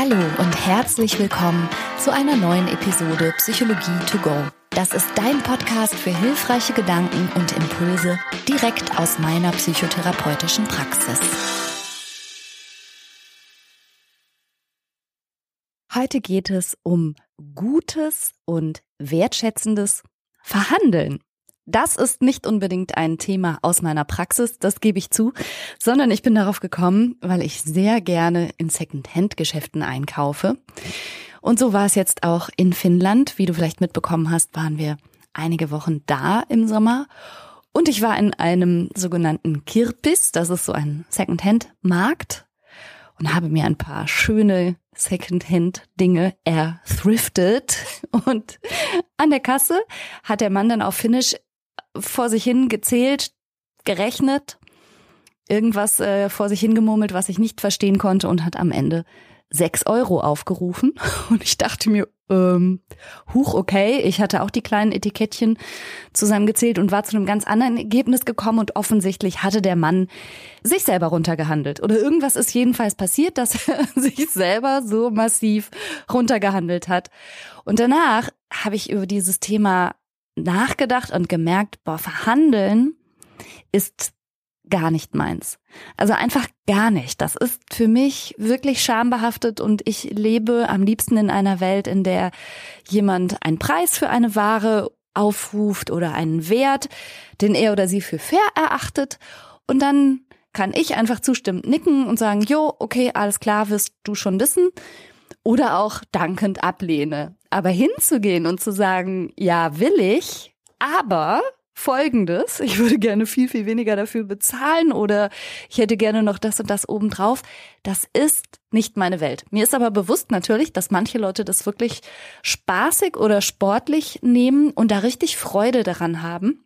Hallo und herzlich willkommen zu einer neuen Episode Psychologie to go. Das ist dein Podcast für hilfreiche Gedanken und Impulse direkt aus meiner psychotherapeutischen Praxis. Heute geht es um gutes und wertschätzendes Verhandeln. Das ist nicht unbedingt ein Thema aus meiner Praxis, das gebe ich zu, sondern ich bin darauf gekommen, weil ich sehr gerne in Second-Hand-Geschäften einkaufe. Und so war es jetzt auch in Finnland. Wie du vielleicht mitbekommen hast, waren wir einige Wochen da im Sommer. Und ich war in einem sogenannten Kirpis, das ist so ein Second-Hand-Markt, und habe mir ein paar schöne Second-Hand-Dinge erthriftet. Und an der Kasse hat der Mann dann auf Finnisch vor sich hin gezählt, gerechnet, irgendwas äh, vor sich hingemurmelt, was ich nicht verstehen konnte und hat am Ende sechs Euro aufgerufen. Und ich dachte mir, ähm, huch, okay, ich hatte auch die kleinen Etikettchen zusammengezählt und war zu einem ganz anderen Ergebnis gekommen und offensichtlich hatte der Mann sich selber runtergehandelt. Oder irgendwas ist jedenfalls passiert, dass er sich selber so massiv runtergehandelt hat. Und danach habe ich über dieses Thema nachgedacht und gemerkt, boah, verhandeln ist gar nicht meins. Also einfach gar nicht. Das ist für mich wirklich schambehaftet und ich lebe am liebsten in einer Welt, in der jemand einen Preis für eine Ware aufruft oder einen Wert, den er oder sie für fair erachtet und dann kann ich einfach zustimmend nicken und sagen, jo, okay, alles klar, wirst du schon wissen oder auch dankend ablehne. Aber hinzugehen und zu sagen, ja, will ich, aber folgendes, ich würde gerne viel, viel weniger dafür bezahlen oder ich hätte gerne noch das und das obendrauf, das ist nicht meine Welt. Mir ist aber bewusst natürlich, dass manche Leute das wirklich spaßig oder sportlich nehmen und da richtig Freude daran haben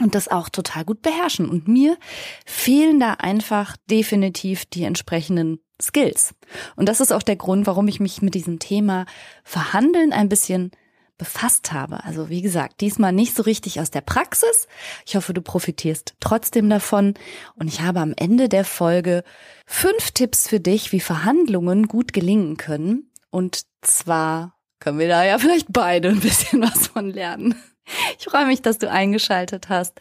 und das auch total gut beherrschen. Und mir fehlen da einfach definitiv die entsprechenden Skills. Und das ist auch der Grund, warum ich mich mit diesem Thema Verhandeln ein bisschen befasst habe. Also wie gesagt, diesmal nicht so richtig aus der Praxis. Ich hoffe, du profitierst trotzdem davon. Und ich habe am Ende der Folge fünf Tipps für dich, wie Verhandlungen gut gelingen können. Und zwar können wir da ja vielleicht beide ein bisschen was von lernen. Ich freue mich, dass du eingeschaltet hast.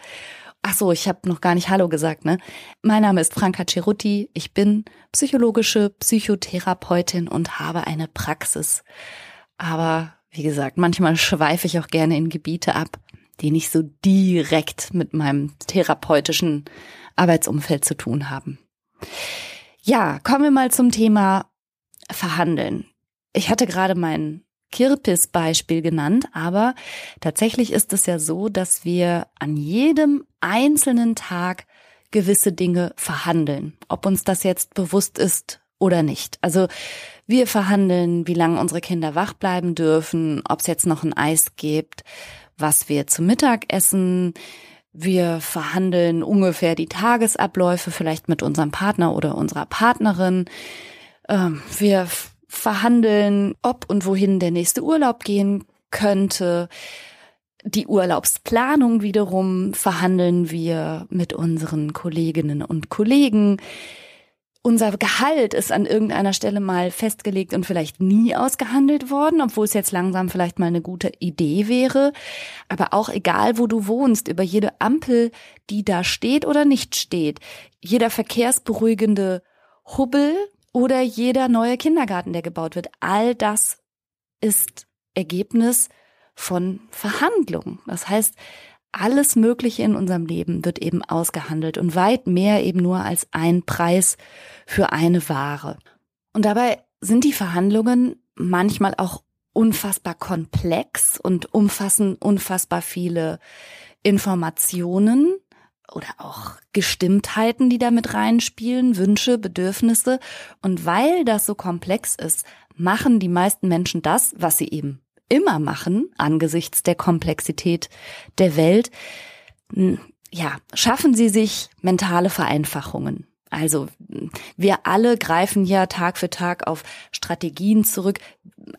Ach so, ich habe noch gar nicht Hallo gesagt, ne? Mein Name ist Franka Cerutti. Ich bin psychologische Psychotherapeutin und habe eine Praxis. Aber wie gesagt, manchmal schweife ich auch gerne in Gebiete ab, die nicht so direkt mit meinem therapeutischen Arbeitsumfeld zu tun haben. Ja, kommen wir mal zum Thema Verhandeln. Ich hatte gerade mein Kirpis-Beispiel genannt, aber tatsächlich ist es ja so, dass wir an jedem einzelnen Tag gewisse Dinge verhandeln, ob uns das jetzt bewusst ist oder nicht. Also wir verhandeln, wie lange unsere Kinder wach bleiben dürfen, ob es jetzt noch ein Eis gibt, was wir zum Mittag essen. Wir verhandeln ungefähr die Tagesabläufe vielleicht mit unserem Partner oder unserer Partnerin. Ähm, wir verhandeln, ob und wohin der nächste Urlaub gehen könnte. Die Urlaubsplanung wiederum verhandeln wir mit unseren Kolleginnen und Kollegen. Unser Gehalt ist an irgendeiner Stelle mal festgelegt und vielleicht nie ausgehandelt worden, obwohl es jetzt langsam vielleicht mal eine gute Idee wäre. Aber auch egal, wo du wohnst, über jede Ampel, die da steht oder nicht steht, jeder verkehrsberuhigende Hubbel, oder jeder neue Kindergarten, der gebaut wird. All das ist Ergebnis von Verhandlungen. Das heißt, alles Mögliche in unserem Leben wird eben ausgehandelt und weit mehr eben nur als ein Preis für eine Ware. Und dabei sind die Verhandlungen manchmal auch unfassbar komplex und umfassen unfassbar viele Informationen, oder auch Gestimmtheiten, die da mit reinspielen, Wünsche, Bedürfnisse. Und weil das so komplex ist, machen die meisten Menschen das, was sie eben immer machen, angesichts der Komplexität der Welt. Ja, schaffen sie sich mentale Vereinfachungen. Also wir alle greifen ja Tag für Tag auf Strategien zurück,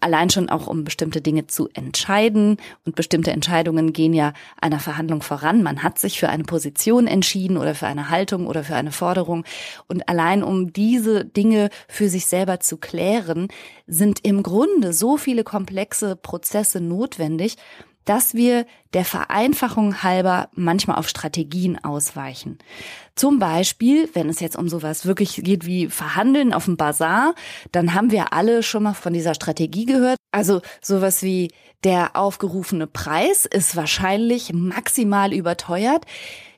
allein schon auch um bestimmte Dinge zu entscheiden. Und bestimmte Entscheidungen gehen ja einer Verhandlung voran. Man hat sich für eine Position entschieden oder für eine Haltung oder für eine Forderung. Und allein um diese Dinge für sich selber zu klären, sind im Grunde so viele komplexe Prozesse notwendig, dass wir der Vereinfachung halber manchmal auf Strategien ausweichen. Zum Beispiel, wenn es jetzt um sowas wirklich geht wie Verhandeln auf dem Bazar, dann haben wir alle schon mal von dieser Strategie gehört. Also sowas wie der aufgerufene Preis ist wahrscheinlich maximal überteuert.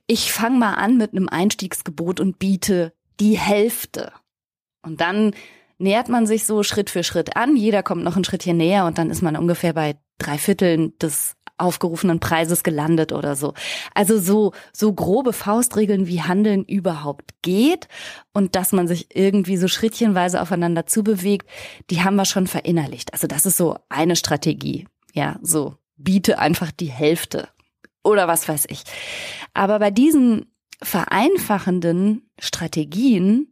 Ich fange mal an mit einem Einstiegsgebot und biete die Hälfte. Und dann nähert man sich so Schritt für Schritt an. Jeder kommt noch ein Schrittchen näher und dann ist man ungefähr bei drei Vierteln des aufgerufenen Preises gelandet oder so. Also so, so grobe Faustregeln, wie Handeln überhaupt geht und dass man sich irgendwie so schrittchenweise aufeinander zubewegt, die haben wir schon verinnerlicht. Also das ist so eine Strategie. Ja, so biete einfach die Hälfte oder was weiß ich. Aber bei diesen vereinfachenden Strategien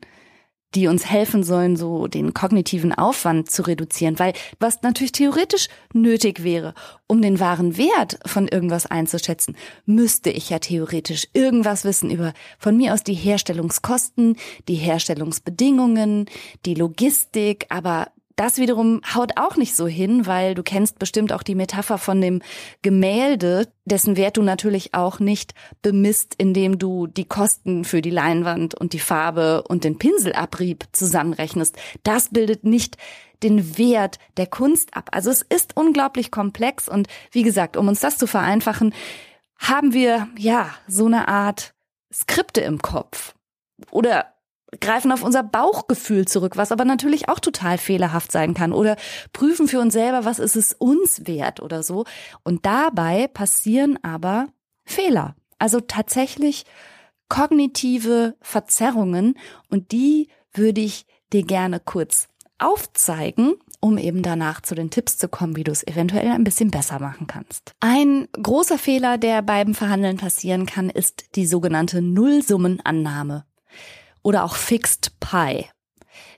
die uns helfen sollen, so den kognitiven Aufwand zu reduzieren, weil was natürlich theoretisch nötig wäre, um den wahren Wert von irgendwas einzuschätzen, müsste ich ja theoretisch irgendwas wissen über von mir aus die Herstellungskosten, die Herstellungsbedingungen, die Logistik, aber das wiederum haut auch nicht so hin, weil du kennst bestimmt auch die Metapher von dem Gemälde, dessen Wert du natürlich auch nicht bemisst, indem du die Kosten für die Leinwand und die Farbe und den Pinselabrieb zusammenrechnest. Das bildet nicht den Wert der Kunst ab. Also es ist unglaublich komplex und wie gesagt, um uns das zu vereinfachen, haben wir ja so eine Art Skripte im Kopf. Oder greifen auf unser Bauchgefühl zurück, was aber natürlich auch total fehlerhaft sein kann oder prüfen für uns selber, was ist es uns wert oder so. Und dabei passieren aber Fehler. Also tatsächlich kognitive Verzerrungen und die würde ich dir gerne kurz aufzeigen, um eben danach zu den Tipps zu kommen, wie du es eventuell ein bisschen besser machen kannst. Ein großer Fehler, der beim Verhandeln passieren kann, ist die sogenannte Nullsummenannahme oder auch Fixed Pi.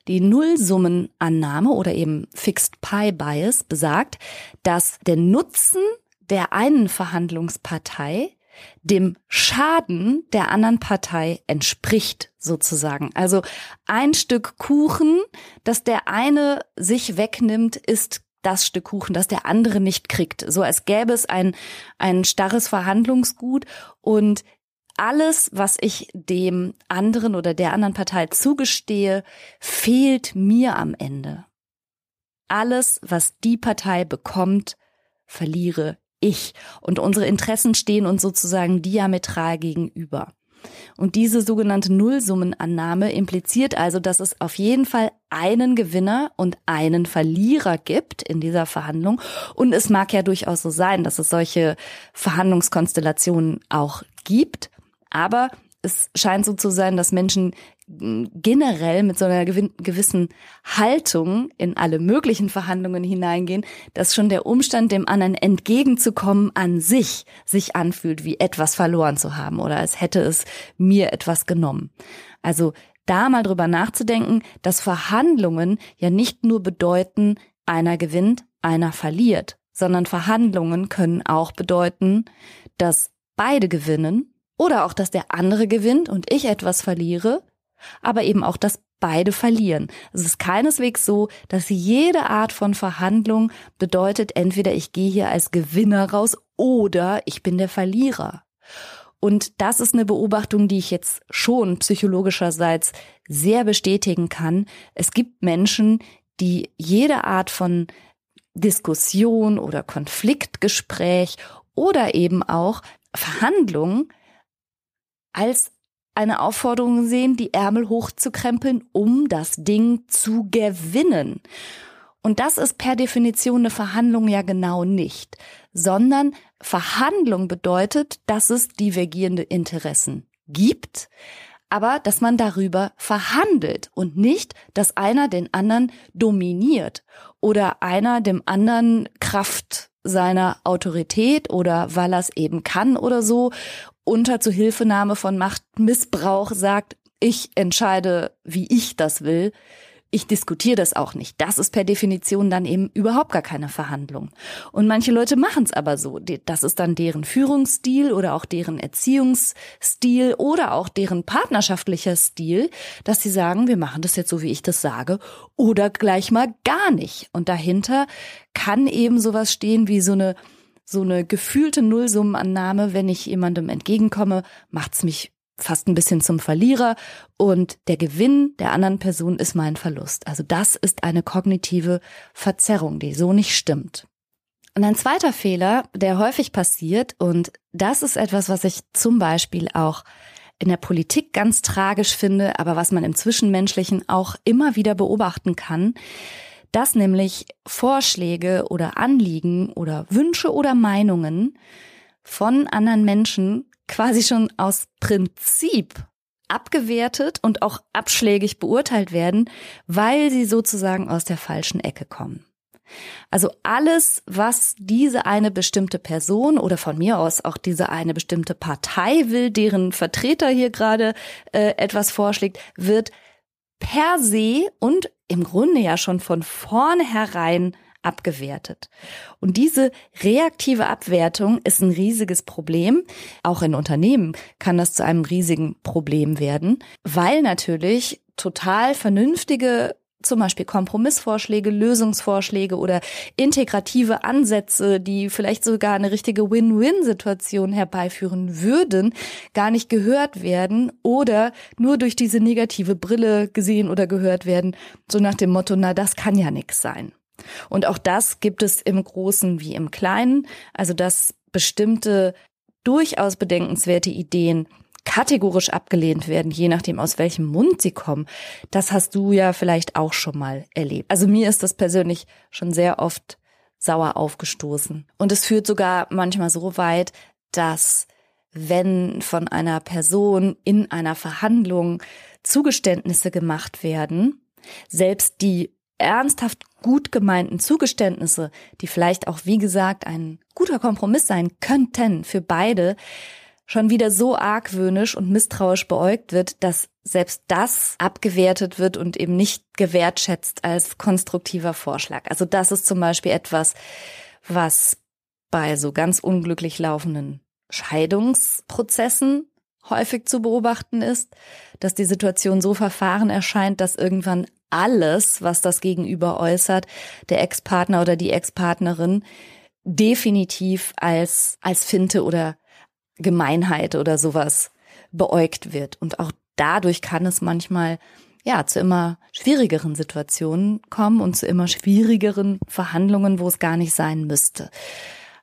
Die Nullsummenannahme oder eben Fixed Pi Bias besagt, dass der Nutzen der einen Verhandlungspartei dem Schaden der anderen Partei entspricht sozusagen. Also ein Stück Kuchen, das der eine sich wegnimmt, ist das Stück Kuchen, das der andere nicht kriegt. So als gäbe es ein, ein starres Verhandlungsgut und alles, was ich dem anderen oder der anderen Partei zugestehe, fehlt mir am Ende. Alles, was die Partei bekommt, verliere ich. Und unsere Interessen stehen uns sozusagen diametral gegenüber. Und diese sogenannte Nullsummenannahme impliziert also, dass es auf jeden Fall einen Gewinner und einen Verlierer gibt in dieser Verhandlung. Und es mag ja durchaus so sein, dass es solche Verhandlungskonstellationen auch gibt. Aber es scheint so zu sein, dass Menschen generell mit so einer gewissen Haltung in alle möglichen Verhandlungen hineingehen, dass schon der Umstand, dem anderen entgegenzukommen, an sich sich anfühlt, wie etwas verloren zu haben oder als hätte es mir etwas genommen. Also da mal drüber nachzudenken, dass Verhandlungen ja nicht nur bedeuten, einer gewinnt, einer verliert, sondern Verhandlungen können auch bedeuten, dass beide gewinnen oder auch, dass der andere gewinnt und ich etwas verliere, aber eben auch, dass beide verlieren. Es ist keineswegs so, dass jede Art von Verhandlung bedeutet, entweder ich gehe hier als Gewinner raus oder ich bin der Verlierer. Und das ist eine Beobachtung, die ich jetzt schon psychologischerseits sehr bestätigen kann. Es gibt Menschen, die jede Art von Diskussion oder Konfliktgespräch oder eben auch Verhandlung als eine Aufforderung sehen, die Ärmel hochzukrempeln, um das Ding zu gewinnen. Und das ist per Definition eine Verhandlung ja genau nicht, sondern Verhandlung bedeutet, dass es divergierende Interessen gibt, aber dass man darüber verhandelt und nicht, dass einer den anderen dominiert oder einer dem anderen Kraft seiner Autorität oder weil er es eben kann oder so unter Zuhilfenahme von Machtmissbrauch sagt, ich entscheide, wie ich das will, ich diskutiere das auch nicht. Das ist per Definition dann eben überhaupt gar keine Verhandlung. Und manche Leute machen es aber so. Das ist dann deren Führungsstil oder auch deren Erziehungsstil oder auch deren partnerschaftlicher Stil, dass sie sagen, wir machen das jetzt so, wie ich das sage oder gleich mal gar nicht. Und dahinter kann eben sowas stehen wie so eine so eine gefühlte Nullsummenannahme, wenn ich jemandem entgegenkomme, macht's mich fast ein bisschen zum Verlierer und der Gewinn der anderen Person ist mein Verlust. Also das ist eine kognitive Verzerrung, die so nicht stimmt. Und ein zweiter Fehler, der häufig passiert, und das ist etwas, was ich zum Beispiel auch in der Politik ganz tragisch finde, aber was man im Zwischenmenschlichen auch immer wieder beobachten kann, dass nämlich Vorschläge oder Anliegen oder Wünsche oder Meinungen von anderen Menschen quasi schon aus Prinzip abgewertet und auch abschlägig beurteilt werden, weil sie sozusagen aus der falschen Ecke kommen. Also alles, was diese eine bestimmte Person oder von mir aus auch diese eine bestimmte Partei will, deren Vertreter hier gerade äh, etwas vorschlägt, wird per se und im Grunde ja schon von vornherein abgewertet. Und diese reaktive Abwertung ist ein riesiges Problem. Auch in Unternehmen kann das zu einem riesigen Problem werden, weil natürlich total vernünftige zum Beispiel Kompromissvorschläge, Lösungsvorschläge oder integrative Ansätze, die vielleicht sogar eine richtige Win-Win-Situation herbeiführen würden, gar nicht gehört werden oder nur durch diese negative Brille gesehen oder gehört werden, so nach dem Motto, na, das kann ja nix sein. Und auch das gibt es im Großen wie im Kleinen, also dass bestimmte durchaus bedenkenswerte Ideen kategorisch abgelehnt werden, je nachdem aus welchem Mund sie kommen. Das hast du ja vielleicht auch schon mal erlebt. Also mir ist das persönlich schon sehr oft sauer aufgestoßen. Und es führt sogar manchmal so weit, dass wenn von einer Person in einer Verhandlung Zugeständnisse gemacht werden, selbst die ernsthaft gut gemeinten Zugeständnisse, die vielleicht auch, wie gesagt, ein guter Kompromiss sein könnten für beide, schon wieder so argwöhnisch und misstrauisch beäugt wird, dass selbst das abgewertet wird und eben nicht gewertschätzt als konstruktiver Vorschlag. Also das ist zum Beispiel etwas, was bei so ganz unglücklich laufenden Scheidungsprozessen häufig zu beobachten ist, dass die Situation so verfahren erscheint, dass irgendwann alles, was das Gegenüber äußert, der Ex-Partner oder die Ex-Partnerin definitiv als, als Finte oder Gemeinheit oder sowas beäugt wird. Und auch dadurch kann es manchmal ja, zu immer schwierigeren Situationen kommen und zu immer schwierigeren Verhandlungen, wo es gar nicht sein müsste.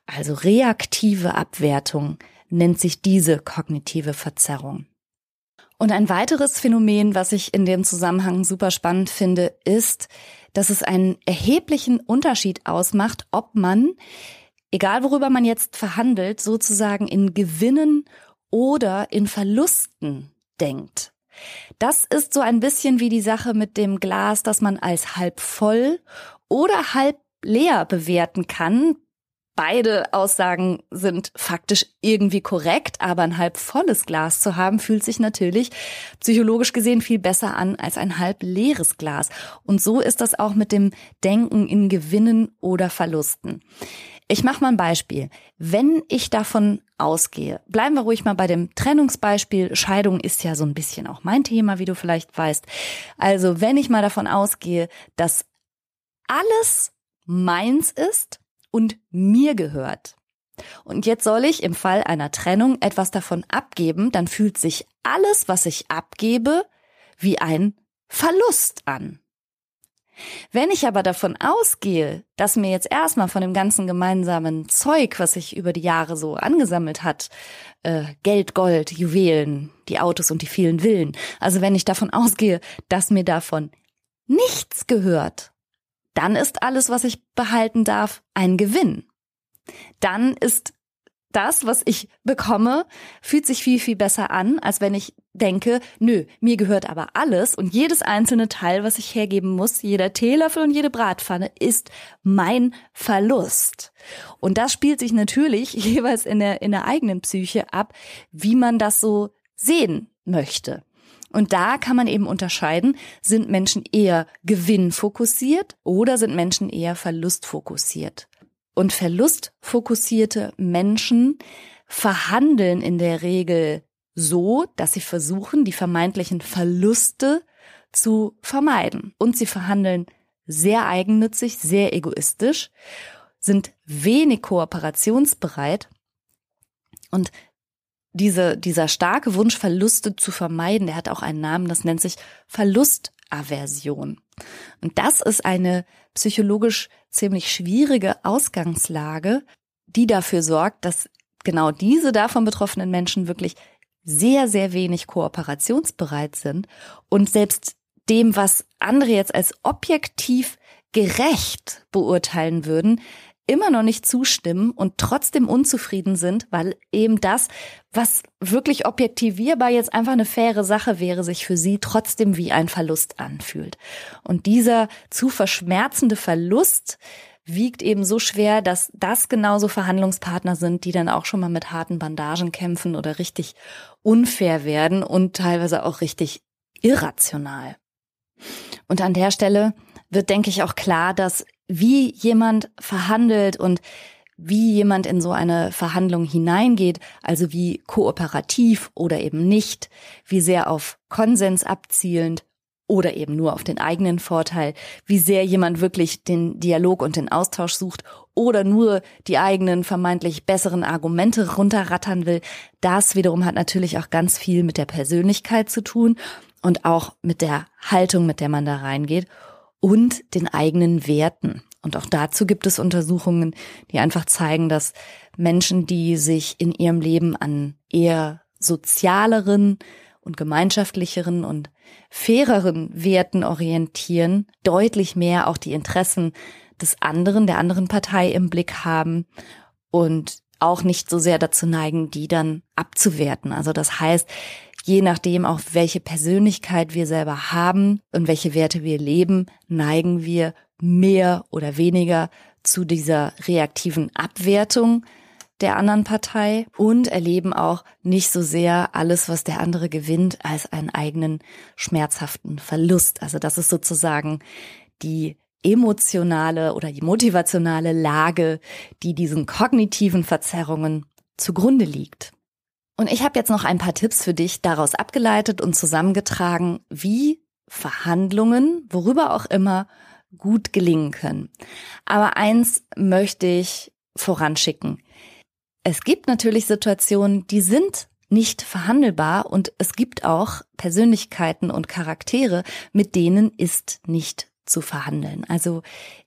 Also reaktive Abwertung nennt sich diese kognitive Verzerrung. Und ein weiteres Phänomen, was ich in dem Zusammenhang super spannend finde, ist, dass es einen erheblichen Unterschied ausmacht, ob man, egal worüber man jetzt verhandelt, sozusagen in Gewinnen oder in Verlusten denkt. Das ist so ein bisschen wie die Sache mit dem Glas, das man als halb voll oder halb leer bewerten kann, Beide Aussagen sind faktisch irgendwie korrekt, aber ein halb volles Glas zu haben, fühlt sich natürlich psychologisch gesehen viel besser an als ein halb leeres Glas. Und so ist das auch mit dem Denken in Gewinnen oder Verlusten. Ich mache mal ein Beispiel. Wenn ich davon ausgehe, bleiben wir ruhig mal bei dem Trennungsbeispiel. Scheidung ist ja so ein bisschen auch mein Thema, wie du vielleicht weißt. Also wenn ich mal davon ausgehe, dass alles meins ist, und mir gehört. Und jetzt soll ich im Fall einer Trennung etwas davon abgeben, dann fühlt sich alles, was ich abgebe, wie ein Verlust an. Wenn ich aber davon ausgehe, dass mir jetzt erstmal von dem ganzen gemeinsamen Zeug, was sich über die Jahre so angesammelt hat, äh, Geld, Gold, Juwelen, die Autos und die vielen Villen, also wenn ich davon ausgehe, dass mir davon nichts gehört, dann ist alles, was ich behalten darf, ein Gewinn. Dann ist das, was ich bekomme, fühlt sich viel, viel besser an, als wenn ich denke, nö, mir gehört aber alles und jedes einzelne Teil, was ich hergeben muss, jeder Teelöffel und jede Bratpfanne ist mein Verlust. Und das spielt sich natürlich jeweils in der, in der eigenen Psyche ab, wie man das so sehen möchte. Und da kann man eben unterscheiden, sind Menschen eher gewinnfokussiert oder sind Menschen eher verlustfokussiert. Und verlustfokussierte Menschen verhandeln in der Regel so, dass sie versuchen, die vermeintlichen Verluste zu vermeiden. Und sie verhandeln sehr eigennützig, sehr egoistisch, sind wenig kooperationsbereit und diese, dieser starke Wunsch, Verluste zu vermeiden, der hat auch einen Namen, das nennt sich Verlustaversion. Und das ist eine psychologisch ziemlich schwierige Ausgangslage, die dafür sorgt, dass genau diese davon betroffenen Menschen wirklich sehr, sehr wenig kooperationsbereit sind und selbst dem, was andere jetzt als objektiv gerecht beurteilen würden, immer noch nicht zustimmen und trotzdem unzufrieden sind, weil eben das, was wirklich objektivierbar jetzt einfach eine faire Sache wäre, sich für sie trotzdem wie ein Verlust anfühlt. Und dieser zu verschmerzende Verlust wiegt eben so schwer, dass das genauso Verhandlungspartner sind, die dann auch schon mal mit harten Bandagen kämpfen oder richtig unfair werden und teilweise auch richtig irrational. Und an der Stelle wird, denke ich, auch klar, dass wie jemand verhandelt und wie jemand in so eine Verhandlung hineingeht, also wie kooperativ oder eben nicht, wie sehr auf Konsens abzielend oder eben nur auf den eigenen Vorteil, wie sehr jemand wirklich den Dialog und den Austausch sucht oder nur die eigenen vermeintlich besseren Argumente runterrattern will, das wiederum hat natürlich auch ganz viel mit der Persönlichkeit zu tun und auch mit der Haltung, mit der man da reingeht und den eigenen Werten. Und auch dazu gibt es Untersuchungen, die einfach zeigen, dass Menschen, die sich in ihrem Leben an eher sozialeren und gemeinschaftlicheren und faireren Werten orientieren, deutlich mehr auch die Interessen des anderen, der anderen Partei im Blick haben und auch nicht so sehr dazu neigen, die dann abzuwerten. Also das heißt, je nachdem auch welche Persönlichkeit wir selber haben und welche Werte wir leben, neigen wir mehr oder weniger zu dieser reaktiven Abwertung der anderen Partei und erleben auch nicht so sehr alles, was der andere gewinnt, als einen eigenen schmerzhaften Verlust. Also das ist sozusagen die emotionale oder die motivationale Lage, die diesen kognitiven Verzerrungen zugrunde liegt. Und ich habe jetzt noch ein paar Tipps für dich daraus abgeleitet und zusammengetragen, wie Verhandlungen, worüber auch immer, gut gelingen können. Aber eins möchte ich voranschicken. Es gibt natürlich Situationen, die sind nicht verhandelbar und es gibt auch Persönlichkeiten und Charaktere, mit denen ist nicht zu verhandeln. Also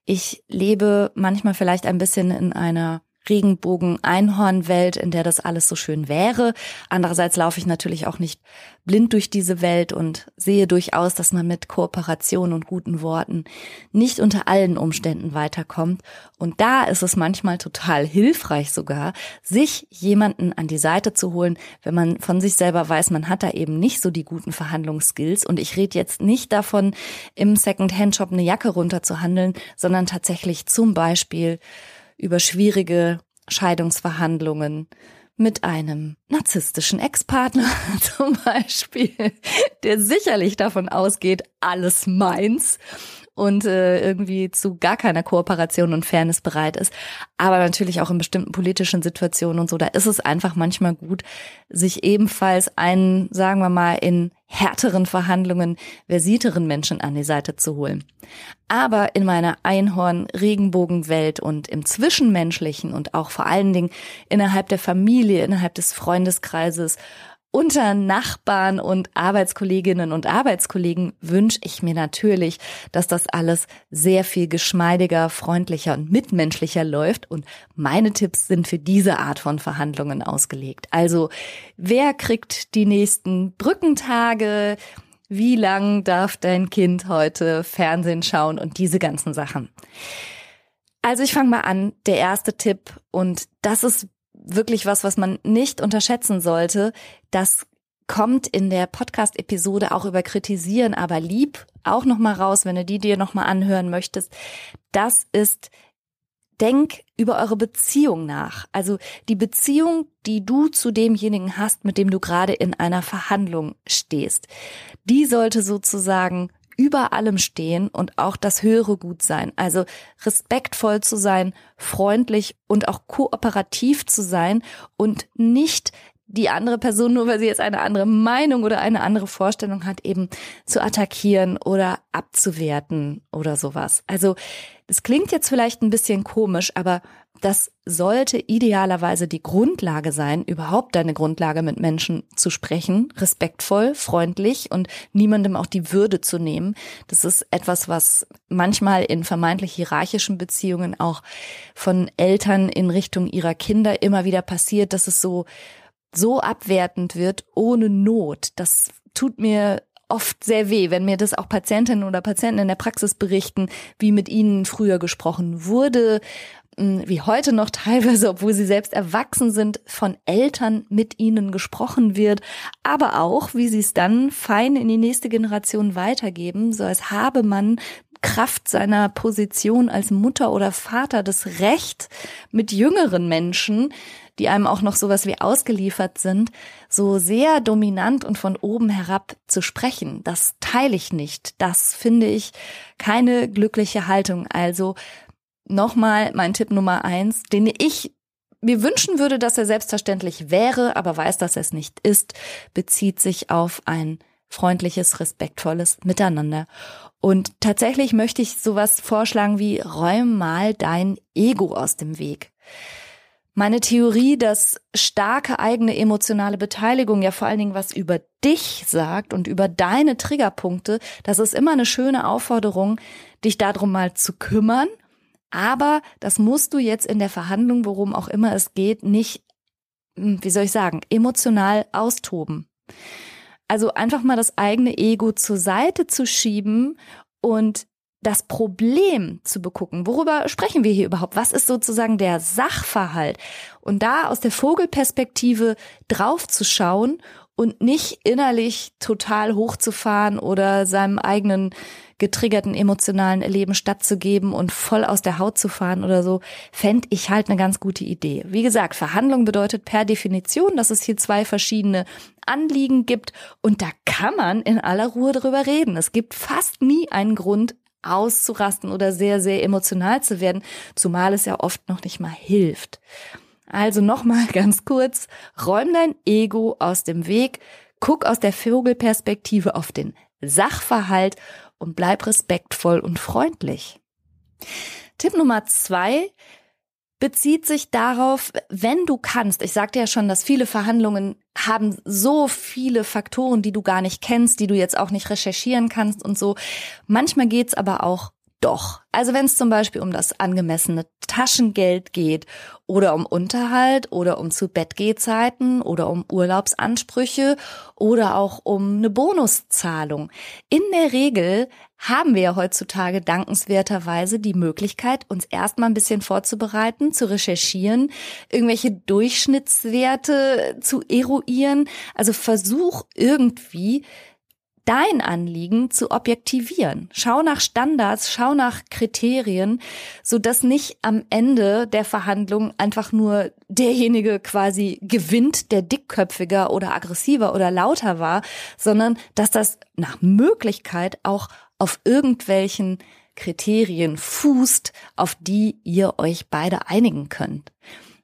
ich lebe manchmal vielleicht ein bisschen in einer Regenbogen-Einhorn-Welt, in der das alles so schön wäre. Andererseits laufe ich natürlich auch nicht blind durch diese Welt und sehe durchaus, dass man mit Kooperation und guten Worten nicht unter allen Umständen weiterkommt. Und da ist es manchmal total hilfreich sogar, sich jemanden an die Seite zu holen, wenn man von sich selber weiß, man hat da eben nicht so die guten Verhandlungsskills. Und ich rede jetzt nicht davon, im Second-Hand-Shop eine Jacke runterzuhandeln, sondern tatsächlich zum Beispiel über schwierige Scheidungsverhandlungen mit einem narzisstischen Ex-Partner zum Beispiel, der sicherlich davon ausgeht, alles meins und äh, irgendwie zu gar keiner Kooperation und Fairness bereit ist. Aber natürlich auch in bestimmten politischen Situationen und so, da ist es einfach manchmal gut, sich ebenfalls einen, sagen wir mal, in härteren Verhandlungen versierteren Menschen an die Seite zu holen. Aber in meiner Einhorn-Regenbogenwelt und im Zwischenmenschlichen und auch vor allen Dingen innerhalb der Familie, innerhalb des Freundeskreises unter Nachbarn und Arbeitskolleginnen und Arbeitskollegen wünsche ich mir natürlich, dass das alles sehr viel geschmeidiger, freundlicher und mitmenschlicher läuft. Und meine Tipps sind für diese Art von Verhandlungen ausgelegt. Also, wer kriegt die nächsten Brückentage? Wie lang darf dein Kind heute Fernsehen schauen und diese ganzen Sachen? Also ich fange mal an. Der erste Tipp und das ist wirklich was, was man nicht unterschätzen sollte. Das kommt in der Podcast-Episode auch über Kritisieren, aber lieb auch nochmal raus, wenn du die dir nochmal anhören möchtest. Das ist denk über eure Beziehung nach. Also die Beziehung, die du zu demjenigen hast, mit dem du gerade in einer Verhandlung stehst. Die sollte sozusagen über allem stehen und auch das höhere Gut sein. Also respektvoll zu sein, freundlich und auch kooperativ zu sein und nicht die andere Person, nur weil sie jetzt eine andere Meinung oder eine andere Vorstellung hat, eben zu attackieren oder abzuwerten oder sowas. Also es klingt jetzt vielleicht ein bisschen komisch, aber das sollte idealerweise die Grundlage sein, überhaupt deine Grundlage mit Menschen zu sprechen, respektvoll, freundlich und niemandem auch die Würde zu nehmen. Das ist etwas, was manchmal in vermeintlich hierarchischen Beziehungen auch von Eltern in Richtung ihrer Kinder immer wieder passiert, dass es so so abwertend wird ohne Not. Das tut mir oft sehr weh, wenn mir das auch Patientinnen oder Patienten in der Praxis berichten, wie mit ihnen früher gesprochen wurde, wie heute noch teilweise, obwohl sie selbst erwachsen sind, von Eltern mit ihnen gesprochen wird, aber auch, wie sie es dann fein in die nächste Generation weitergeben, so als habe man Kraft seiner Position als Mutter oder Vater das Recht, mit jüngeren Menschen die einem auch noch sowas wie ausgeliefert sind, so sehr dominant und von oben herab zu sprechen. Das teile ich nicht. Das finde ich keine glückliche Haltung. Also nochmal mein Tipp Nummer eins, den ich mir wünschen würde, dass er selbstverständlich wäre, aber weiß, dass er es nicht ist, bezieht sich auf ein freundliches, respektvolles Miteinander. Und tatsächlich möchte ich sowas vorschlagen wie räum mal dein Ego aus dem Weg. Meine Theorie, dass starke eigene emotionale Beteiligung ja vor allen Dingen was über dich sagt und über deine Triggerpunkte, das ist immer eine schöne Aufforderung, dich darum mal zu kümmern. Aber das musst du jetzt in der Verhandlung, worum auch immer es geht, nicht, hm, wie soll ich sagen, emotional austoben. Also einfach mal das eigene Ego zur Seite zu schieben und das Problem zu begucken. Worüber sprechen wir hier überhaupt? Was ist sozusagen der Sachverhalt? Und da aus der Vogelperspektive drauf zu schauen und nicht innerlich total hochzufahren oder seinem eigenen getriggerten emotionalen Erleben stattzugeben und voll aus der Haut zu fahren oder so, fände ich halt eine ganz gute Idee. Wie gesagt, Verhandlung bedeutet per Definition, dass es hier zwei verschiedene Anliegen gibt und da kann man in aller Ruhe drüber reden. Es gibt fast nie einen Grund, auszurasten oder sehr, sehr emotional zu werden, zumal es ja oft noch nicht mal hilft. Also nochmal ganz kurz, räum dein Ego aus dem Weg, guck aus der Vogelperspektive auf den Sachverhalt und bleib respektvoll und freundlich. Tipp Nummer zwei, bezieht sich darauf, wenn du kannst. Ich sagte ja schon, dass viele Verhandlungen haben so viele Faktoren, die du gar nicht kennst, die du jetzt auch nicht recherchieren kannst und so. Manchmal geht's aber auch doch. Also wenn es zum Beispiel um das angemessene Taschengeld geht oder um Unterhalt oder um zu Bettgehzeiten oder um Urlaubsansprüche oder auch um eine Bonuszahlung. In der Regel haben wir ja heutzutage dankenswerterweise die Möglichkeit, uns erstmal ein bisschen vorzubereiten, zu recherchieren, irgendwelche Durchschnittswerte zu eruieren. Also versuch irgendwie dein Anliegen zu objektivieren. Schau nach Standards, schau nach Kriterien, so dass nicht am Ende der Verhandlung einfach nur derjenige quasi gewinnt, der dickköpfiger oder aggressiver oder lauter war, sondern dass das nach Möglichkeit auch auf irgendwelchen Kriterien fußt, auf die ihr euch beide einigen könnt.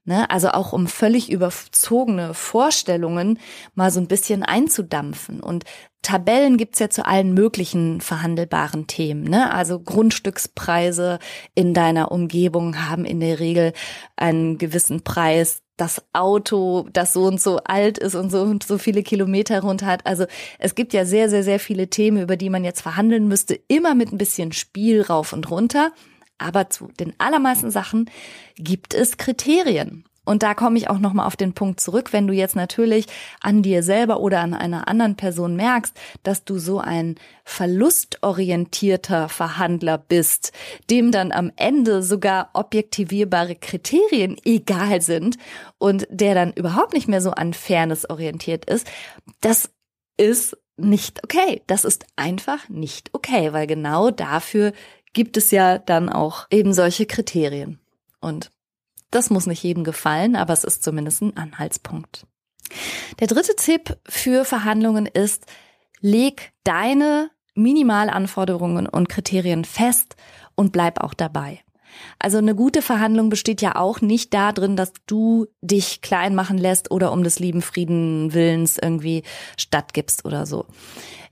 Ne? Also auch um völlig überzogene Vorstellungen mal so ein bisschen einzudampfen. Und Tabellen gibt's ja zu allen möglichen verhandelbaren Themen. Ne? Also Grundstückspreise in deiner Umgebung haben in der Regel einen gewissen Preis. Das Auto, das so und so alt ist und so und so viele Kilometer runter hat. Also es gibt ja sehr, sehr, sehr viele Themen, über die man jetzt verhandeln müsste, immer mit ein bisschen Spiel rauf und runter. Aber zu den allermeisten Sachen gibt es Kriterien. Und da komme ich auch nochmal auf den Punkt zurück, wenn du jetzt natürlich an dir selber oder an einer anderen Person merkst, dass du so ein verlustorientierter Verhandler bist, dem dann am Ende sogar objektivierbare Kriterien egal sind und der dann überhaupt nicht mehr so an Fairness orientiert ist, das ist nicht okay. Das ist einfach nicht okay, weil genau dafür gibt es ja dann auch eben solche Kriterien. Und das muss nicht jedem gefallen, aber es ist zumindest ein Anhaltspunkt. Der dritte Tipp für Verhandlungen ist, leg deine Minimalanforderungen und Kriterien fest und bleib auch dabei. Also eine gute Verhandlung besteht ja auch nicht darin, dass du dich klein machen lässt oder um des lieben Frieden Willens irgendwie stattgibst oder so.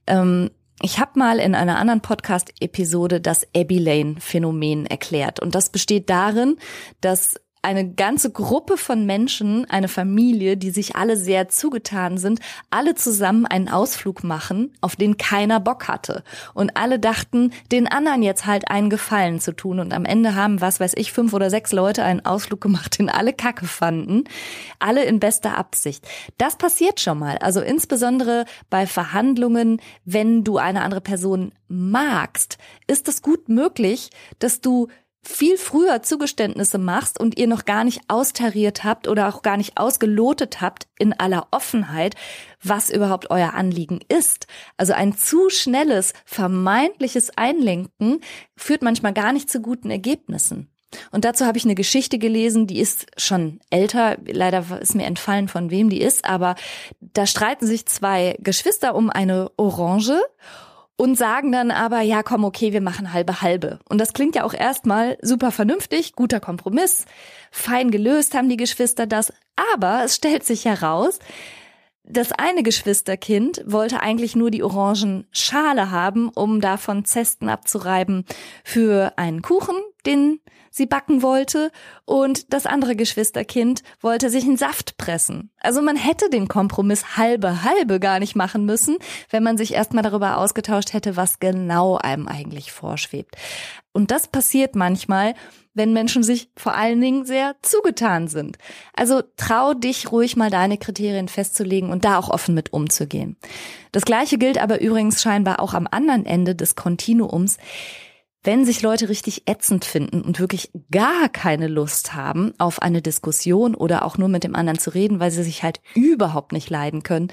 Ähm, ich habe mal in einer anderen Podcast-Episode das Abby Lane-Phänomen erklärt. Und das besteht darin, dass eine ganze Gruppe von Menschen, eine Familie, die sich alle sehr zugetan sind, alle zusammen einen Ausflug machen, auf den keiner Bock hatte. Und alle dachten, den anderen jetzt halt einen Gefallen zu tun. Und am Ende haben, was weiß ich, fünf oder sechs Leute einen Ausflug gemacht, den alle Kacke fanden. Alle in bester Absicht. Das passiert schon mal. Also insbesondere bei Verhandlungen, wenn du eine andere Person magst, ist es gut möglich, dass du viel früher Zugeständnisse machst und ihr noch gar nicht austariert habt oder auch gar nicht ausgelotet habt in aller Offenheit, was überhaupt euer Anliegen ist. Also ein zu schnelles, vermeintliches Einlenken führt manchmal gar nicht zu guten Ergebnissen. Und dazu habe ich eine Geschichte gelesen, die ist schon älter, leider ist mir entfallen, von wem die ist, aber da streiten sich zwei Geschwister um eine Orange und sagen dann aber, ja, komm, okay, wir machen halbe halbe. Und das klingt ja auch erstmal super vernünftig, guter Kompromiss, fein gelöst haben die Geschwister das, aber es stellt sich heraus, das eine Geschwisterkind wollte eigentlich nur die Orangenschale haben, um davon Zesten abzureiben für einen Kuchen, den sie backen wollte und das andere Geschwisterkind wollte sich einen Saft pressen. Also man hätte den Kompromiss halbe halbe gar nicht machen müssen, wenn man sich erstmal darüber ausgetauscht hätte, was genau einem eigentlich vorschwebt. Und das passiert manchmal, wenn Menschen sich vor allen Dingen sehr zugetan sind. Also trau dich ruhig mal deine Kriterien festzulegen und da auch offen mit umzugehen. Das gleiche gilt aber übrigens scheinbar auch am anderen Ende des Kontinuums wenn sich Leute richtig ätzend finden und wirklich gar keine Lust haben auf eine Diskussion oder auch nur mit dem anderen zu reden, weil sie sich halt überhaupt nicht leiden können,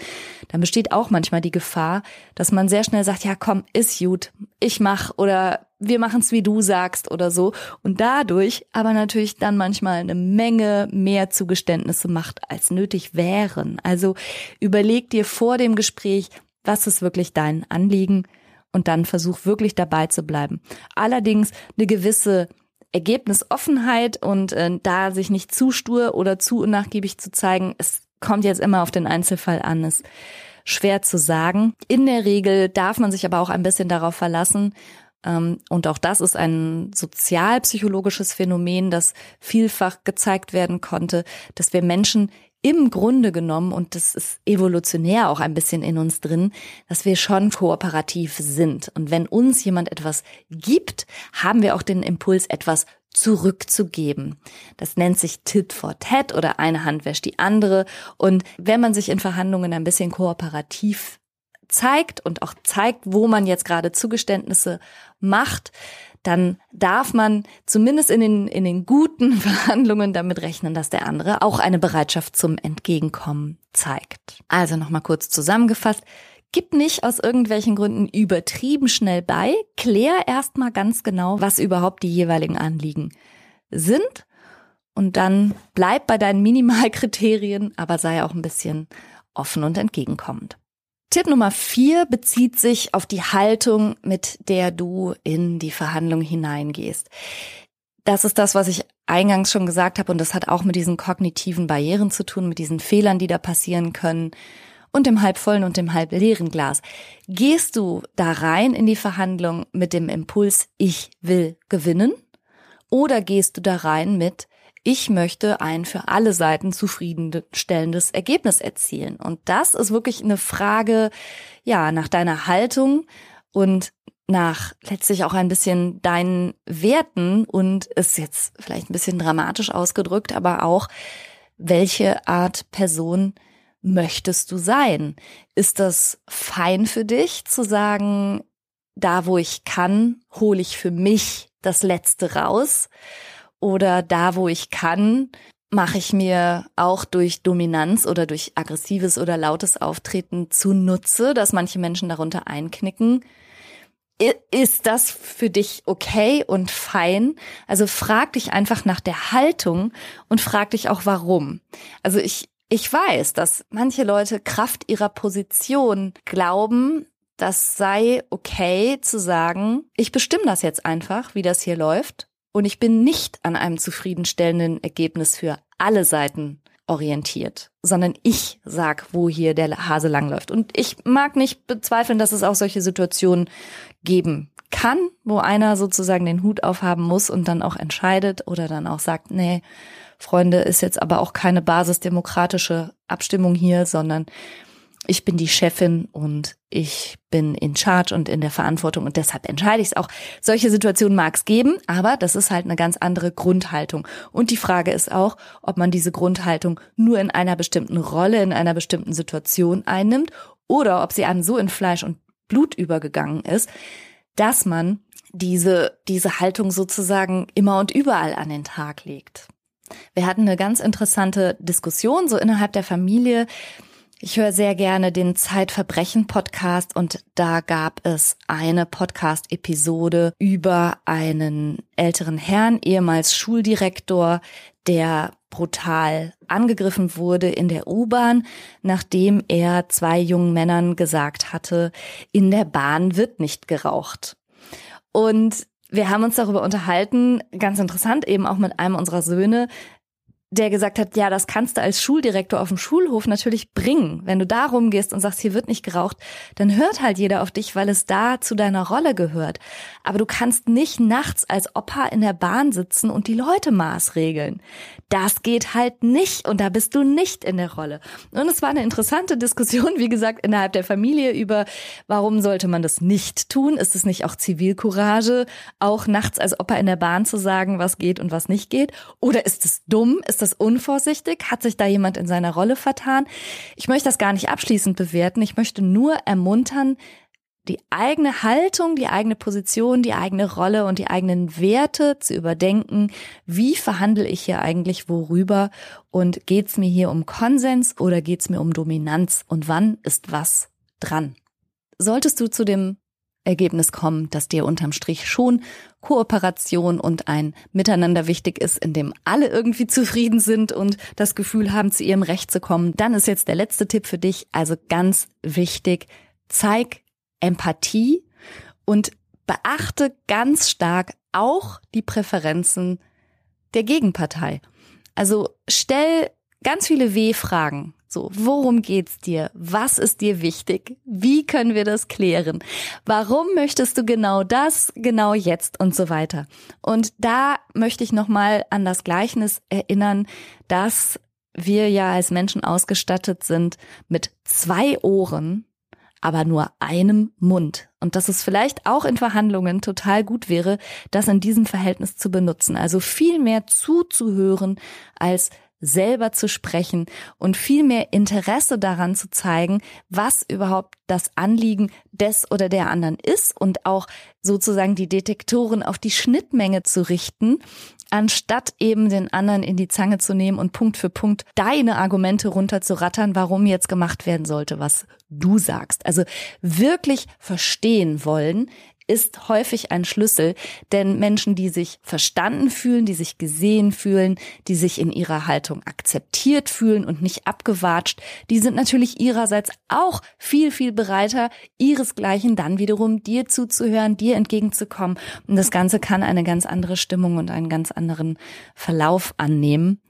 dann besteht auch manchmal die Gefahr, dass man sehr schnell sagt, ja komm, ist gut, ich mach oder wir machen's wie du sagst oder so und dadurch aber natürlich dann manchmal eine Menge mehr Zugeständnisse macht, als nötig wären. Also überleg dir vor dem Gespräch, was ist wirklich dein Anliegen, und dann versuch wirklich dabei zu bleiben. Allerdings eine gewisse Ergebnisoffenheit und äh, da sich nicht zu stur oder zu unnachgiebig zu zeigen, es kommt jetzt immer auf den Einzelfall an, ist schwer zu sagen. In der Regel darf man sich aber auch ein bisschen darauf verlassen, und auch das ist ein sozialpsychologisches Phänomen, das vielfach gezeigt werden konnte, dass wir Menschen im Grunde genommen, und das ist evolutionär auch ein bisschen in uns drin, dass wir schon kooperativ sind. Und wenn uns jemand etwas gibt, haben wir auch den Impuls, etwas zurückzugeben. Das nennt sich Tit for Tat oder eine Hand wäscht die andere. Und wenn man sich in Verhandlungen ein bisschen kooperativ zeigt und auch zeigt, wo man jetzt gerade Zugeständnisse macht, dann darf man zumindest in den, in den guten Verhandlungen damit rechnen, dass der andere auch eine Bereitschaft zum Entgegenkommen zeigt. Also nochmal kurz zusammengefasst. Gib nicht aus irgendwelchen Gründen übertrieben schnell bei. Klär erstmal ganz genau, was überhaupt die jeweiligen Anliegen sind. Und dann bleib bei deinen Minimalkriterien, aber sei auch ein bisschen offen und entgegenkommend. Tipp Nummer vier bezieht sich auf die Haltung, mit der du in die Verhandlung hineingehst. Das ist das, was ich eingangs schon gesagt habe, und das hat auch mit diesen kognitiven Barrieren zu tun, mit diesen Fehlern, die da passieren können und dem halbvollen und dem halb leeren Glas. Gehst du da rein in die Verhandlung mit dem Impuls, ich will gewinnen? Oder gehst du da rein mit, ich möchte ein für alle Seiten zufriedenstellendes Ergebnis erzielen. Und das ist wirklich eine Frage, ja, nach deiner Haltung und nach letztlich auch ein bisschen deinen Werten und ist jetzt vielleicht ein bisschen dramatisch ausgedrückt, aber auch, welche Art Person möchtest du sein? Ist das fein für dich zu sagen, da wo ich kann, hole ich für mich das Letzte raus? Oder da, wo ich kann, mache ich mir auch durch Dominanz oder durch aggressives oder lautes Auftreten zunutze, dass manche Menschen darunter einknicken. ist das für dich okay und fein? Also frag dich einfach nach der Haltung und frag dich auch warum. Also ich, ich weiß, dass manche Leute Kraft ihrer Position glauben, das sei okay zu sagen, ich bestimme das jetzt einfach, wie das hier läuft. Und ich bin nicht an einem zufriedenstellenden Ergebnis für alle Seiten orientiert, sondern ich sag, wo hier der Hase langläuft. Und ich mag nicht bezweifeln, dass es auch solche Situationen geben kann, wo einer sozusagen den Hut aufhaben muss und dann auch entscheidet oder dann auch sagt, nee, Freunde, ist jetzt aber auch keine basisdemokratische Abstimmung hier, sondern ich bin die Chefin und ich bin in Charge und in der Verantwortung und deshalb entscheide ich es auch. Solche Situationen mag es geben, aber das ist halt eine ganz andere Grundhaltung. Und die Frage ist auch, ob man diese Grundhaltung nur in einer bestimmten Rolle, in einer bestimmten Situation einnimmt oder ob sie einem so in Fleisch und Blut übergegangen ist, dass man diese, diese Haltung sozusagen immer und überall an den Tag legt. Wir hatten eine ganz interessante Diskussion so innerhalb der Familie ich höre sehr gerne den Zeitverbrechen-Podcast und da gab es eine Podcast-Episode über einen älteren Herrn, ehemals Schuldirektor, der brutal angegriffen wurde in der U-Bahn, nachdem er zwei jungen Männern gesagt hatte, in der Bahn wird nicht geraucht. Und wir haben uns darüber unterhalten, ganz interessant, eben auch mit einem unserer Söhne, der gesagt hat, ja, das kannst du als Schuldirektor auf dem Schulhof natürlich bringen. Wenn du da rumgehst und sagst, hier wird nicht geraucht, dann hört halt jeder auf dich, weil es da zu deiner Rolle gehört. Aber du kannst nicht nachts als Opa in der Bahn sitzen und die Leute maßregeln. Das geht halt nicht und da bist du nicht in der Rolle. Und es war eine interessante Diskussion, wie gesagt, innerhalb der Familie über, warum sollte man das nicht tun? Ist es nicht auch Zivilcourage, auch nachts als Opa in der Bahn zu sagen, was geht und was nicht geht? Oder ist es dumm? Ist das unvorsichtig? Hat sich da jemand in seiner Rolle vertan? Ich möchte das gar nicht abschließend bewerten. Ich möchte nur ermuntern, die eigene Haltung, die eigene Position, die eigene Rolle und die eigenen Werte zu überdenken. Wie verhandle ich hier eigentlich worüber? Und geht's mir hier um Konsens oder geht's mir um Dominanz? Und wann ist was dran? Solltest du zu dem Ergebnis kommen, dass dir unterm Strich schon Kooperation und ein Miteinander wichtig ist, in dem alle irgendwie zufrieden sind und das Gefühl haben, zu ihrem Recht zu kommen, dann ist jetzt der letzte Tipp für dich. Also ganz wichtig, zeig Empathie und beachte ganz stark auch die Präferenzen der Gegenpartei. Also stell ganz viele W-Fragen so, worum geht's dir? Was ist dir wichtig? Wie können wir das klären? Warum möchtest du genau das, genau jetzt und so weiter? Und da möchte ich nochmal an das Gleichnis erinnern, dass wir ja als Menschen ausgestattet sind mit zwei Ohren, aber nur einem Mund. Und dass es vielleicht auch in Verhandlungen total gut wäre, das in diesem Verhältnis zu benutzen. Also viel mehr zuzuhören als selber zu sprechen und viel mehr Interesse daran zu zeigen, was überhaupt das Anliegen des oder der anderen ist und auch sozusagen die Detektoren auf die Schnittmenge zu richten, anstatt eben den anderen in die Zange zu nehmen und Punkt für Punkt deine Argumente runterzurattern, warum jetzt gemacht werden sollte, was du sagst. Also wirklich verstehen wollen, ist häufig ein Schlüssel, denn Menschen, die sich verstanden fühlen, die sich gesehen fühlen, die sich in ihrer Haltung akzeptiert fühlen und nicht abgewatscht, die sind natürlich ihrerseits auch viel, viel bereiter, ihresgleichen dann wiederum dir zuzuhören, dir entgegenzukommen. Und das Ganze kann eine ganz andere Stimmung und einen ganz anderen Verlauf annehmen,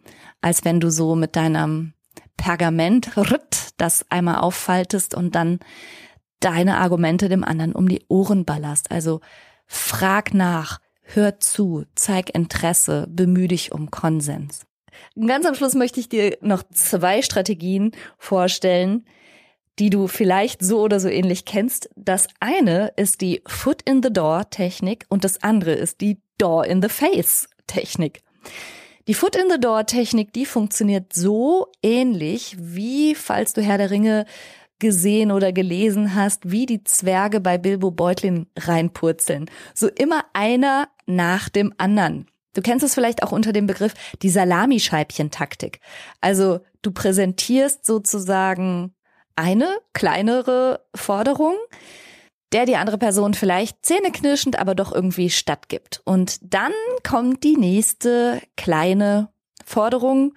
als wenn du so mit deinem Pergament das einmal auffaltest und dann deine Argumente dem anderen um die Ohren ballerst. Also frag nach, hör zu, zeig Interesse, bemühe dich um Konsens. Ganz am Schluss möchte ich dir noch zwei Strategien vorstellen, die du vielleicht so oder so ähnlich kennst. Das eine ist die Foot in the Door Technik und das andere ist die Door in the Face Technik. Die Foot in the Door Technik, die funktioniert so ähnlich wie, falls du Herr der Ringe gesehen oder gelesen hast, wie die Zwerge bei Bilbo Beutlin reinpurzeln. So immer einer nach dem anderen. Du kennst es vielleicht auch unter dem Begriff die Salamischeibchen-Taktik. Also du präsentierst sozusagen eine kleinere Forderung, der die andere Person vielleicht zähneknirschend, aber doch irgendwie stattgibt. Und dann kommt die nächste kleine Forderung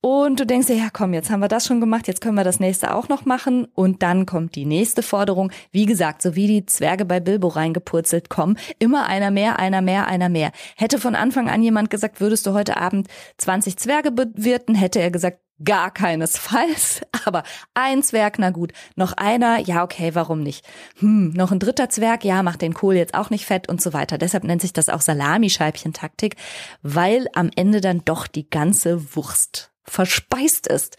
und du denkst dir, ja komm, jetzt haben wir das schon gemacht, jetzt können wir das nächste auch noch machen. Und dann kommt die nächste Forderung. Wie gesagt, so wie die Zwerge bei Bilbo reingepurzelt kommen, immer einer mehr, einer mehr, einer mehr. Hätte von Anfang an jemand gesagt, würdest du heute Abend 20 Zwerge bewirten, hätte er gesagt, gar keinesfalls. Aber ein Zwerg, na gut. Noch einer, ja okay, warum nicht? Hm, noch ein dritter Zwerg, ja, macht den Kohl jetzt auch nicht fett und so weiter. Deshalb nennt sich das auch Salamischeibchen-Taktik, weil am Ende dann doch die ganze Wurst verspeist ist.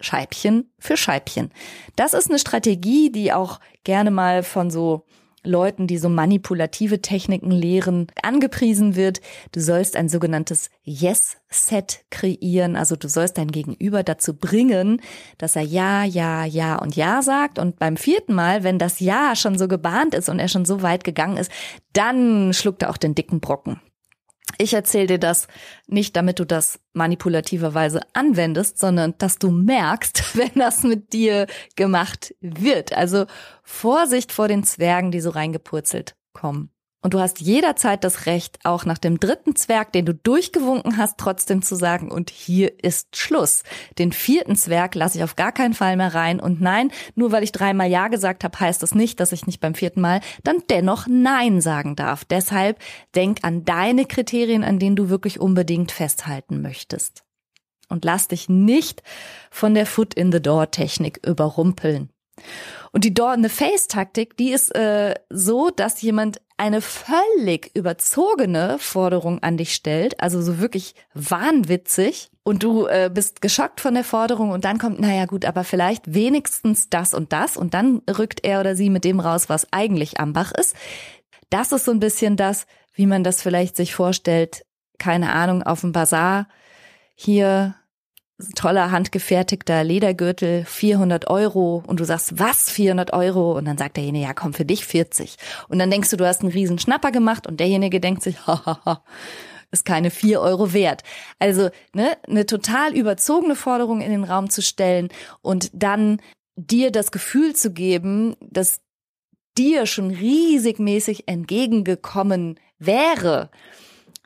Scheibchen für Scheibchen. Das ist eine Strategie, die auch gerne mal von so Leuten, die so manipulative Techniken lehren, angepriesen wird. Du sollst ein sogenanntes Yes-Set kreieren. Also du sollst dein Gegenüber dazu bringen, dass er Ja, Ja, Ja und Ja sagt. Und beim vierten Mal, wenn das Ja schon so gebahnt ist und er schon so weit gegangen ist, dann schluckt er auch den dicken Brocken. Ich erzähle dir das nicht, damit du das manipulativerweise anwendest, sondern dass du merkst, wenn das mit dir gemacht wird. Also Vorsicht vor den Zwergen, die so reingepurzelt kommen. Und du hast jederzeit das Recht, auch nach dem dritten Zwerg, den du durchgewunken hast, trotzdem zu sagen, und hier ist Schluss. Den vierten Zwerg lasse ich auf gar keinen Fall mehr rein. Und nein, nur weil ich dreimal Ja gesagt habe, heißt das nicht, dass ich nicht beim vierten Mal dann dennoch Nein sagen darf. Deshalb denk an deine Kriterien, an denen du wirklich unbedingt festhalten möchtest. Und lass dich nicht von der Foot in the Door Technik überrumpeln. Und die Door in the Face Taktik, die ist äh, so, dass jemand eine völlig überzogene Forderung an dich stellt, also so wirklich wahnwitzig. Und du äh, bist geschockt von der Forderung und dann kommt, naja gut, aber vielleicht wenigstens das und das. Und dann rückt er oder sie mit dem raus, was eigentlich am Bach ist. Das ist so ein bisschen das, wie man das vielleicht sich vorstellt, keine Ahnung, auf dem Bazar hier toller handgefertigter Ledergürtel, 400 Euro und du sagst, was, 400 Euro? Und dann sagt derjenige, ja komm, für dich 40. Und dann denkst du, du hast einen riesen Schnapper gemacht und derjenige denkt sich, hahaha, ist keine 4 Euro wert. Also ne, eine total überzogene Forderung in den Raum zu stellen und dann dir das Gefühl zu geben, dass dir schon riesigmäßig entgegengekommen wäre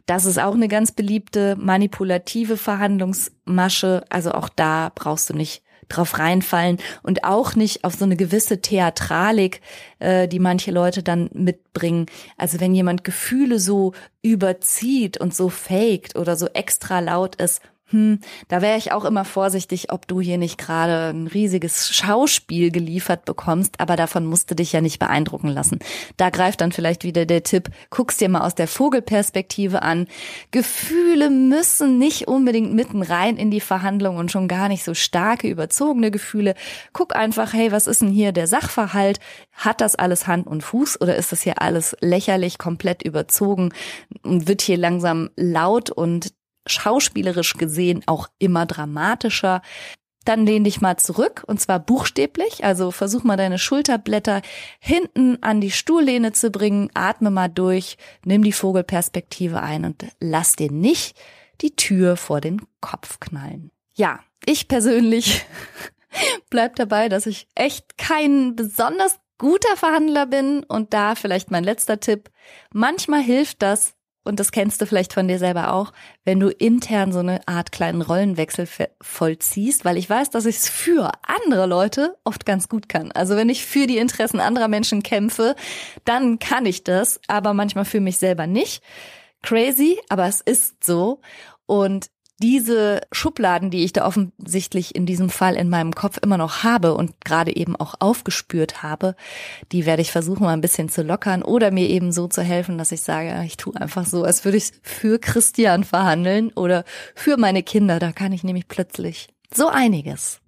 das ist auch eine ganz beliebte manipulative Verhandlungsmasche. Also auch da brauchst du nicht drauf reinfallen und auch nicht auf so eine gewisse Theatralik, äh, die manche Leute dann mitbringen. Also wenn jemand Gefühle so überzieht und so faked oder so extra laut ist, hm, da wäre ich auch immer vorsichtig, ob du hier nicht gerade ein riesiges Schauspiel geliefert bekommst, aber davon musst du dich ja nicht beeindrucken lassen. Da greift dann vielleicht wieder der Tipp, guck's dir mal aus der Vogelperspektive an. Gefühle müssen nicht unbedingt mitten rein in die Verhandlung und schon gar nicht so starke, überzogene Gefühle. Guck einfach, hey, was ist denn hier der Sachverhalt? Hat das alles Hand und Fuß oder ist das hier alles lächerlich, komplett überzogen und wird hier langsam laut und schauspielerisch gesehen auch immer dramatischer. Dann lehn dich mal zurück und zwar buchstäblich. Also versuch mal deine Schulterblätter hinten an die Stuhllehne zu bringen. Atme mal durch, nimm die Vogelperspektive ein und lass dir nicht die Tür vor den Kopf knallen. Ja, ich persönlich bleib dabei, dass ich echt kein besonders guter Verhandler bin und da vielleicht mein letzter Tipp. Manchmal hilft das, und das kennst du vielleicht von dir selber auch, wenn du intern so eine Art kleinen Rollenwechsel vollziehst, weil ich weiß, dass ich es für andere Leute oft ganz gut kann. Also wenn ich für die Interessen anderer Menschen kämpfe, dann kann ich das, aber manchmal für mich selber nicht. Crazy, aber es ist so. Und diese Schubladen, die ich da offensichtlich in diesem Fall in meinem Kopf immer noch habe und gerade eben auch aufgespürt habe, die werde ich versuchen mal ein bisschen zu lockern oder mir eben so zu helfen, dass ich sage, ich tue einfach so, als würde ich für Christian verhandeln oder für meine Kinder. Da kann ich nämlich plötzlich so einiges.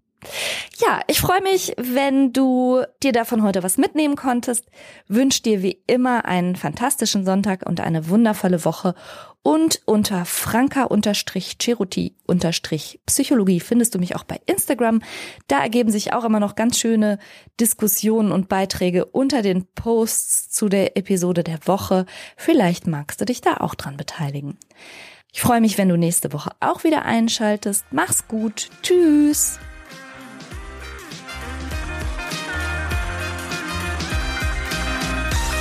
Ja, ich freue mich, wenn du dir davon heute was mitnehmen konntest. Wünsch dir wie immer einen fantastischen Sonntag und eine wundervolle Woche. Und unter franka-cheruti-psychologie findest du mich auch bei Instagram. Da ergeben sich auch immer noch ganz schöne Diskussionen und Beiträge unter den Posts zu der Episode der Woche. Vielleicht magst du dich da auch dran beteiligen. Ich freue mich, wenn du nächste Woche auch wieder einschaltest. Mach's gut. Tschüss.